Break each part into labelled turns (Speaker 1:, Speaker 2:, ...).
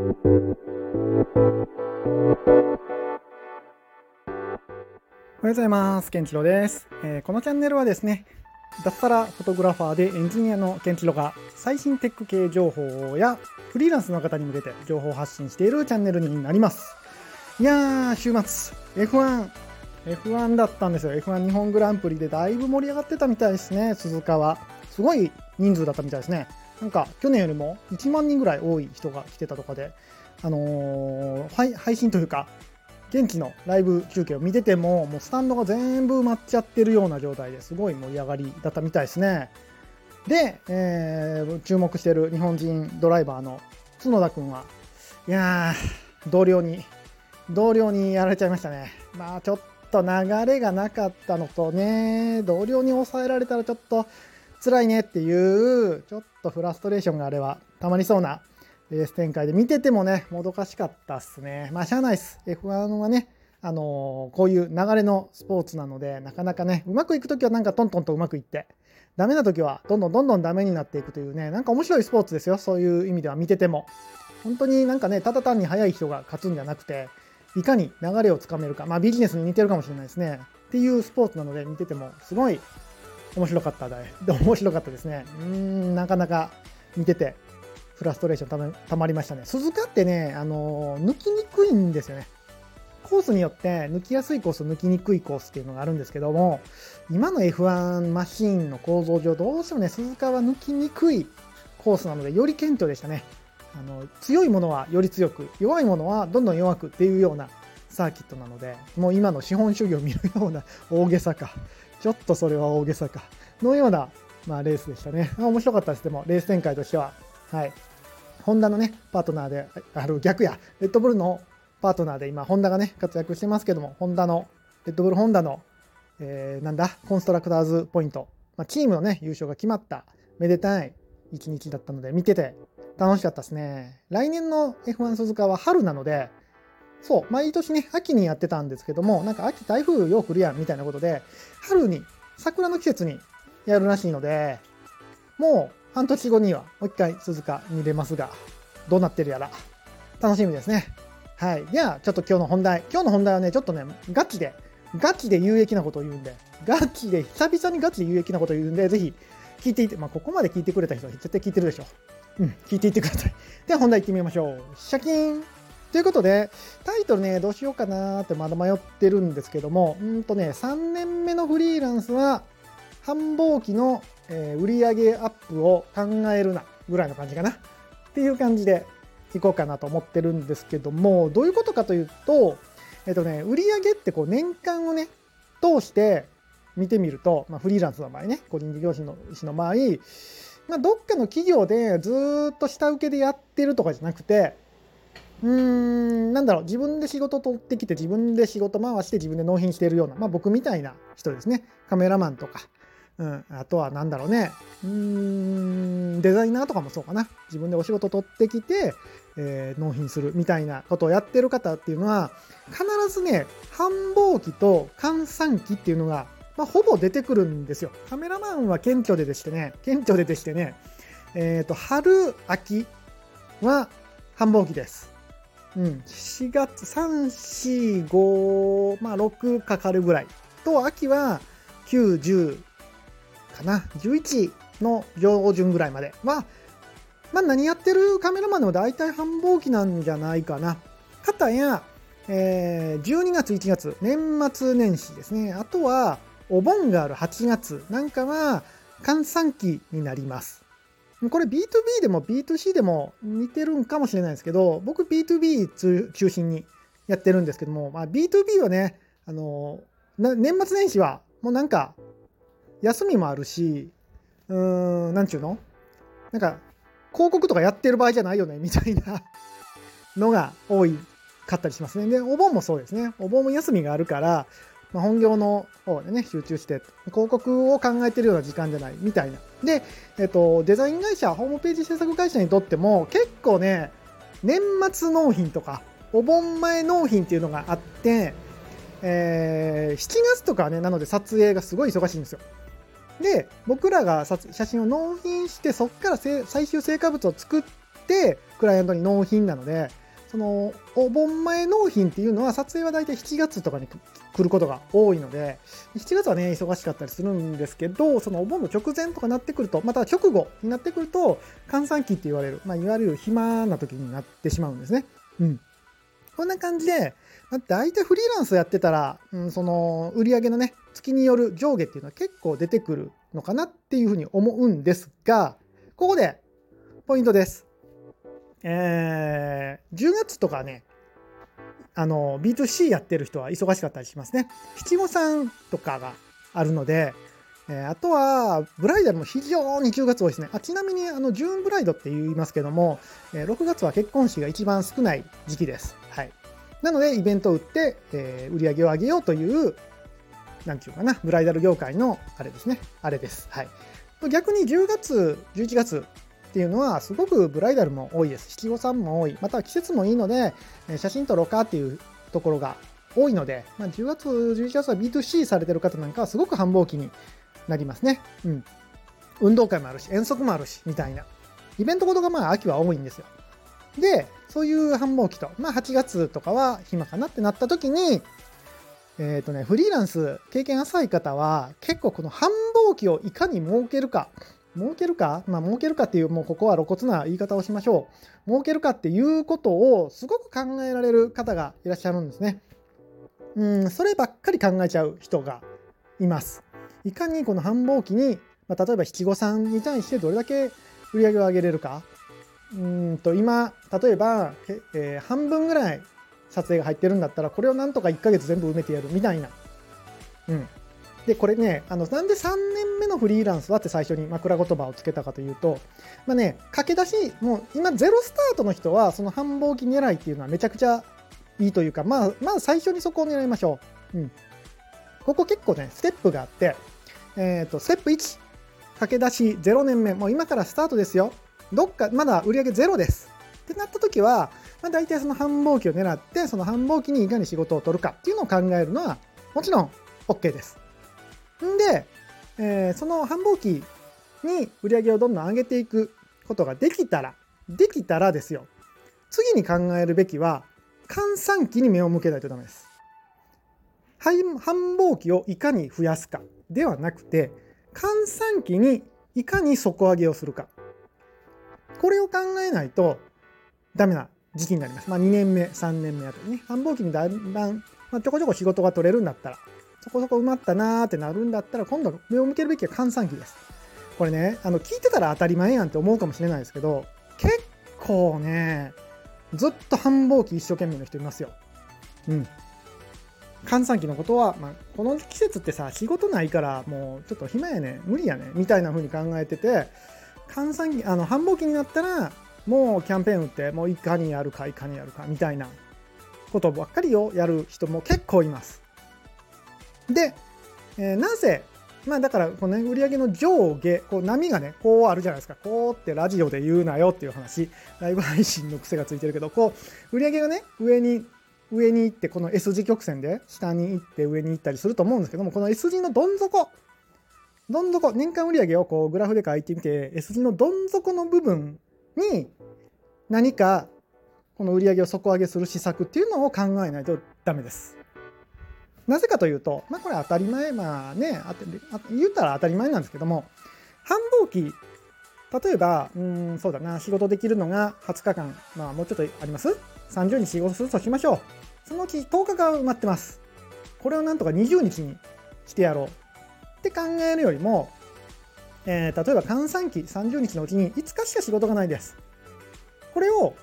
Speaker 1: おはようございます。ケンチロです、えーこのチャンネルはですね、脱サラフォトグラファーでエンジニアのケンチロが最新テック系情報やフリーランスの方に向けて情報発信しているチャンネルになります。いやー、週末、F1、F1 だったんですよ。F1 日本グランプリでだいぶ盛り上がってたみたいですね、鈴鹿は。すごい人数だったみたいですね。なんか去年よりも1万人ぐらい多い人が来てたとかで、あのー配信というか、現地のライブ中継を見てても、もうスタンドが全部埋まっちゃってるような状態ですごい盛り上がりだったみたいですね。で、えー注目してる日本人ドライバーの角田君は、いやー、同僚に、同僚にやられちゃいましたね。まあちょっと流れがなかったのとね、同僚に抑えられたらちょっと辛いねっていう、ちょっとフラストレーションがあれはたまりそうなレース展開で見ててもね、もどかしかったっすね。まあ、しゃあないっす。F1 はね、あのーこういう流れのスポーツなので、なかなかね、うまくいくときはなんかトントンとうまくいって、ダメなときはどんどんどんどんダメになっていくというね、なんか面白いスポーツですよ。そういう意味では見てても。本当になんかね、ただ単に速い人が勝つんじゃなくて、いかに流れをつかめるか、まあビジネスに似てるかもしれないですね。っていうスポーツなので見ててもすごい面白かったで、面白かったですね。うん、なかなか見ててフラストレーションたまたまりましたね。鈴鹿ってね、あの抜きにくいんですよね。コースによって抜きやすいコース、抜きにくいコースっていうのがあるんですけども、今の F1 マシンの構造上、どうしてもね、鈴鹿は抜きにくいコースなので、より顕著でしたね。あの強いものはより強く、弱いものはどんどん弱くっていうようなサーキットなので、もう今の資本主義を見るような大げさか、ちょっとそれは大げさか、のような、まあ、レースでしたね。面白かったです、でも、レース展開としては。はい。ホンダのね、パートナーである逆や、レッドブルのパートナーで今、ホンダがね、活躍してますけども、ホンダの、レッドブルホンダの、えーなんだ、コンストラクターズポイント、まあ、チームのね、優勝が決まった、めでたい一日だったので、見てて楽しかったですね。来年の F1 鈴鹿は春なので、そう、毎年ね、秋にやってたんですけども、なんか秋台風よう来るやんみたいなことで、春に、桜の季節にやるらしいので、もう半年後にはもう一回鈴鹿見れますが、どうなってるやら、楽しみですね。はい。では、ちょっと今日の本題。今日の本題はね、ちょっとね、ガチで、ガチで有益なことを言うんで、ガチで、久々にガチで有益なことを言うんで、ぜひ聞いていて、まあ、ここまで聞いてくれた人は絶対聞いてるでしょ。うん、聞いていってください。では本題行ってみましょう。シャキーンということで、タイトルね、どうしようかなーってまだ迷ってるんですけども、うんとね、3年目のフリーランスは、繁忙期の、えー売上アップを考えるな、ぐらいの感じかな。っていう感じでいこうかなと思ってるんですけども、どういうことかというと、えっとね、売上ってこう年間をね、通して見てみると、まあ、フリーランスの場合ね、個人事業主の主の場合、まあ、どっかの企業でずっと下請けでやってるとかじゃなくて、うーん、なんだろう、自分で仕事取ってきて、自分で仕事回して、自分で納品しているような、まあ僕みたいな人ですね。カメラマンとか、うん、あとはなんだろうね、うーん、デザイナーとかもそうかな。自分でお仕事取ってきて、えー納品するみたいなことをやってる方っていうのは、必ずね、繁忙期と閑散期っていうのが、まあ、ほぼ出てくるんですよ。カメラマンは顕著ででしてね、顕著ででしてね、えっ、と、春、秋は繁忙期です。うん、4月、3、4、5、まあ6かかるぐらい。と、秋は9、10かな。11の上旬ぐらいまでは、まあ何やってるカメラマンでも大体繁忙期なんじゃないかな。かたや、えー12月、1月、年末年始ですね。あとは、お盆がある8月なんかは、閑散期になります。これ B2B でも B2C でも似てるんかもしれないですけど、僕 B2B 中心にやってるんですけども、まあ、B2B はね、あのな年末年始はもうなんか休みもあるし、うーん、なんちゅうの？なんか広告とかやってる場合じゃないよね、みたいなのが多かったりしますね。で、お盆もそうですね。お盆も休みがあるから、まあ、本業の方でね、集中して、広告を考えてるような時間じゃない、みたいな。で、えっと、デザイン会社、ホームページ制作会社にとっても、結構ね、年末納品とか、お盆前納品っていうのがあって、えー7月とかね、なので撮影がすごい忙しいんですよ。で、僕らが写真を納品して、そこから最終成果物を作ってクライアントに納品なのでそのお盆前納品っていうのは撮影は大体7月とかに来ることが多いので7月はね忙しかったりするんですけどそのお盆の直前とかなってくるとまた直後になってくると閑散期って言われる、まあ、いわゆる暇な時になってしまうんですね。うん、こんな感じで、まあ、大体フリーランスやってたら、うん、その売り上げのね月による上下っていうのは結構出てくるのかなっていうふうに思うんですがここでポイントです。えー、10月とかね、あの、B2C やってる人は忙しかったりしますね。七五三とかがあるので、えー、あとは、ブライダルも非常に10月多いですね。あちなみに、あの、ジューンブライドって言いますけども、えー、6月は結婚式が一番少ない時期です。はい。なので、イベントを売って、えー、売り上げを上げようという、なんていうかな、ブライダル業界のあれですね。あれです。はい。逆に10月、11月っていうのはすごくブライダルも多いです。七五三も多い。また季節もいいので、写真撮ろうかっていうところが多いので、まあ、10月、11月は B2C されてる方なんかはすごく繁忙期になりますね。うん。運動会もあるし、遠足もあるし、みたいな。イベントごとがまあ秋は多いんですよ。で、そういう繁忙期と、まあ8月とかは暇かなってなった時に、えっ、ー、とね、フリーランス経験浅い方は結構この繁忙期をいかに設けるか儲けるか？まあ儲けるかっていうもうここは露骨な言い方をしましょう。儲けるかっていうことをすごく考えられる方がいらっしゃるんですね。うんそればっかり考えちゃう人がいます。いかにこの繁忙期に、まあ、例えば七五三に対してどれだけ売り上げを上げれるか。うんと今例えば、えー、半分ぐらい撮影が入ってるんだったらこれをなんとか1ヶ月全部埋めてやるみたいな。うん。で、これね、あの、なんで3年目のフリーランスはって最初に枕言葉をつけたかというと、まあね、駆け出し、もう今ゼロスタートの人は、その繁忙期狙いっていうのはめちゃくちゃいいというか、まあ、まあ最初にそこを狙いましょう。うん。ここ結構ね、ステップがあって、えっ、ー、と、ステップ1、駆け出し0年目、もう今からスタートですよ。どっか、まだ売り上げゼロです。ってなった時は、まあ、大体その繁忙期を狙って、その繁忙期にいかに仕事を取るかっていうのを考えるのは、もちろん OK です。んで、えー、その繁忙期に売り上げをどんどん上げていくことができたら、できたらですよ。次に考えるべきは、閑散期に目を向けないとダメです。繁忙期をいかに増やすかではなくて、閑散期にいかに底上げをするか。これを考えないとダメな時期になります。まあ2年目、3年目あたりね。繁忙期にだんだん、まあ、ちょこちょこ仕事が取れるんだったら、そこそこ埋まったなーってなるんだったら、今度目を向けるべきは閑散期です。これね、あの、聞いてたら当たり前やんって思うかもしれないですけど、結構ね、ずっと繁忙期一生懸命の人いますよ。うん。閑散期のことは、まあ、この季節ってさ、仕事ないから、もうちょっと暇やね、無理やね、みたいな風に考えてて、閑散期、あの、繁忙期になったら、もうキャンペーン打って、もういかにやるか、いかにやるか、みたいなことばっかりをやる人も結構います。で、えー、なぜ、まあだからこの、ね、売上の上下、こう波がね、こうあるじゃないですか。こうってラジオで言うなよっていう話、ライブ配信の癖がついてるけど、こう、売上がね、上に、上に行って、この S 字曲線で下に行って上に行ったりすると思うんですけども、この S 字のどん底、どん底、年間売上をこうグラフで書いてみて、S 字のどん底の部分に何かこの売上を底上げする施策っていうのを考えないとダメです。なぜかというと、まあこれ当たり前、まあね、言ったら当たり前なんですけども、繁忙期、例えば、うん、そうだな、仕事できるのが20日間、まあもうちょっとあります ?30 日仕事するとしましょう。そのうち10日が埋まってます。これをなんとか20日にしてやろうって考えるよりも、えー、例えば閑散期30日のうちに5日しか仕事がないです。これを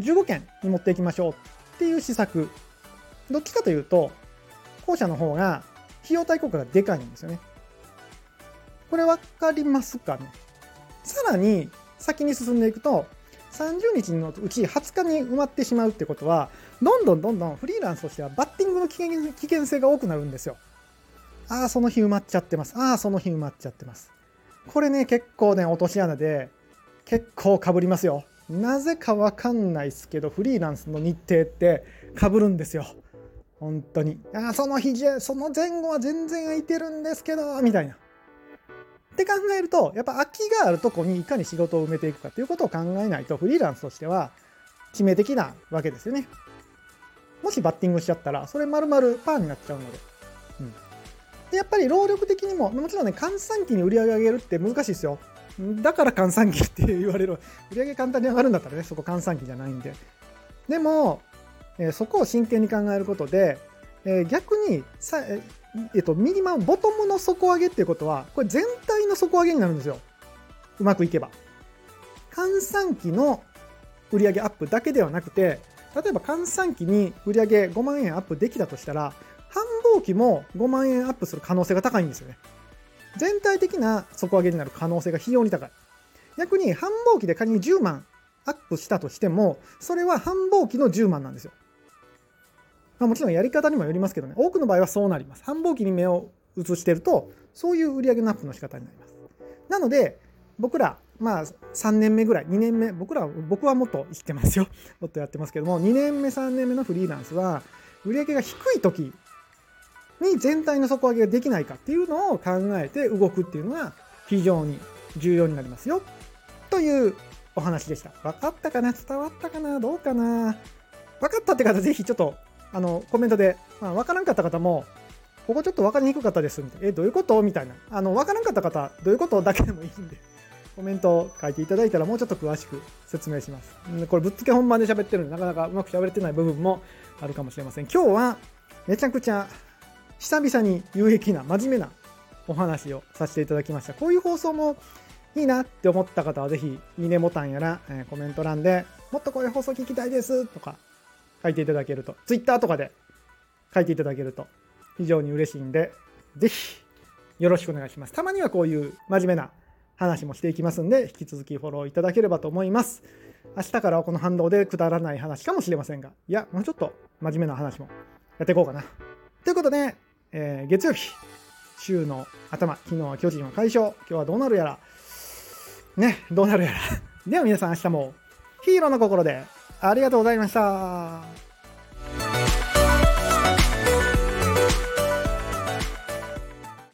Speaker 1: 15件に持っていきましょうっていう施策。どっちかというと、後者の方が費用対効果がでかいんですよね。これ分かりますかね？さらに先に進んでいくと30日のうち20日に埋まってしまうってことはどんどんどんどんフリーランスとしてはバッティングの危険危険性が多くなるんですよ。ああ、その日埋まっちゃってます。ああ、その日埋まっちゃってます。これね、結構ね、落とし穴で結構かぶりますよ。なぜかわかんないですけど、フリーランスの日程ってかぶるんですよ。本当に。あその日じゃ、その前後は全然空いてるんですけど、みたいな。って考えるとやっぱ空きがあるとこにいかに仕事を埋めていくかということを考えないとフリーランスとしては致命的なわけですよね。もしバッティングしちゃったらそれ丸々パーになっちゃうので。うん、でやっぱり労力的にももちろんね換算期に売り上げ上げるって難しいですよ。だから換算期って言われる売り上げ簡単に上がるんだったらねそこ換算期じゃないんで。でも、え、そこを真剣に考えることで、え、逆にさ、えっと、ミニマム、ボトムの底上げっていうことは、これ全体の底上げになるんですよ。うまくいけば。換算期の売上アップだけではなくて、例えば換算期に売上5万円アップできたとしたら、繁忙期も5万円アップする可能性が高いんですよね。全体的な底上げになる可能性が非常に高い。逆に繁忙期で仮に10万アップしたとしても、それは繁忙期の10万なんですよ。まあ、もちろんやり方にもよりますけどね、多くの場合はそうなります。繁忙期に目を移してると、そういう売上のアップの仕方になります。なので、僕ら、まあ3年目ぐらい、2年目、僕ら、僕はもっと生きてますよ。もっとやってますけども、2年目、3年目のフリーランスは、売上が低い時に全体の底上げができないかっていうのを考えて動くっていうのが非常に重要になりますよ。というお話でした。分かったかな？伝わったかな？どうかな？分かったって方、ぜひちょっとあのコメントで、まあ、分からんかった方も、ここちょっと分かりにくかったですみたいな。え、どういうこと？みたいな。あの、分からんかった方、どういうこと？だけでもいいんで、コメントを書いていただいたらもうちょっと詳しく説明します。これぶっつけ本番で喋ってるんで、なかなかうまく喋れてない部分もあるかもしれません。今日はめちゃくちゃ久々に有益な、真面目なお話をさせていただきました。こういう放送もいいなって思った方はぜひ、いいねボタンやら、え、コメント欄でもっとこういう放送聞きたいですとか書いていただけると、Twitter とかで書いていただけると非常に嬉しいんで、ぜひよろしくお願いします。たまにはこういう真面目な話もしていきますんで、引き続きフォローいただければと思います。明日からはこの反動でくだらない話かもしれませんが、いや、もうちょっと真面目な話もやっていこうかな。ということで、えー、月曜日、週の頭、昨日は巨人は快勝、今日はどうなるやら、ね、どうなるやら。では皆さん明日もヒーローの心でありがとうございました。